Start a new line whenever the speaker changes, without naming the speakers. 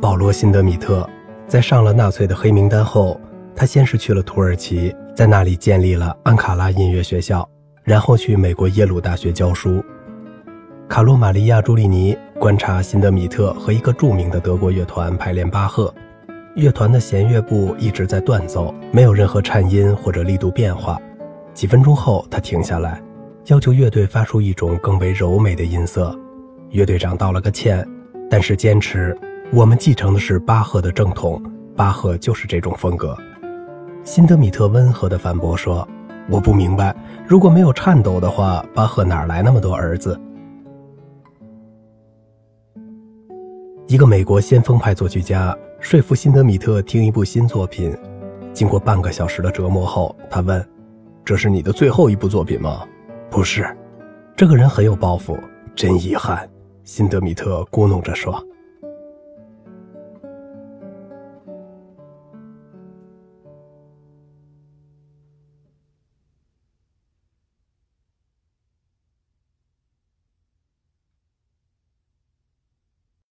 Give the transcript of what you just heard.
保罗·辛德米特，在上了纳粹的黑名单后，他先是去了土耳其，在那里建立了安卡拉音乐学校，然后去美国耶鲁大学教书。卡洛·玛利亚·朱利尼观察辛德米特和一个著名的德国乐团排练巴赫，乐团的弦乐部一直在断奏，没有任何颤音或者力度变化。几分钟后，他停下来，要求乐队发出一种更为柔美的音色。乐队长道了个歉，但是坚持。我们继承的是巴赫的正统，巴赫就是这种风格。辛德米特温和地反驳说：“我不明白，如果没有颤抖的话，巴赫哪来那么多儿子？”一个美国先锋派作曲家说服辛德米特听一部新作品，经过半个小时的折磨后，他问：“这是你的最后一部作品吗？”“不是。”这个人很有抱负。真遗憾，辛德米特咕哝着说。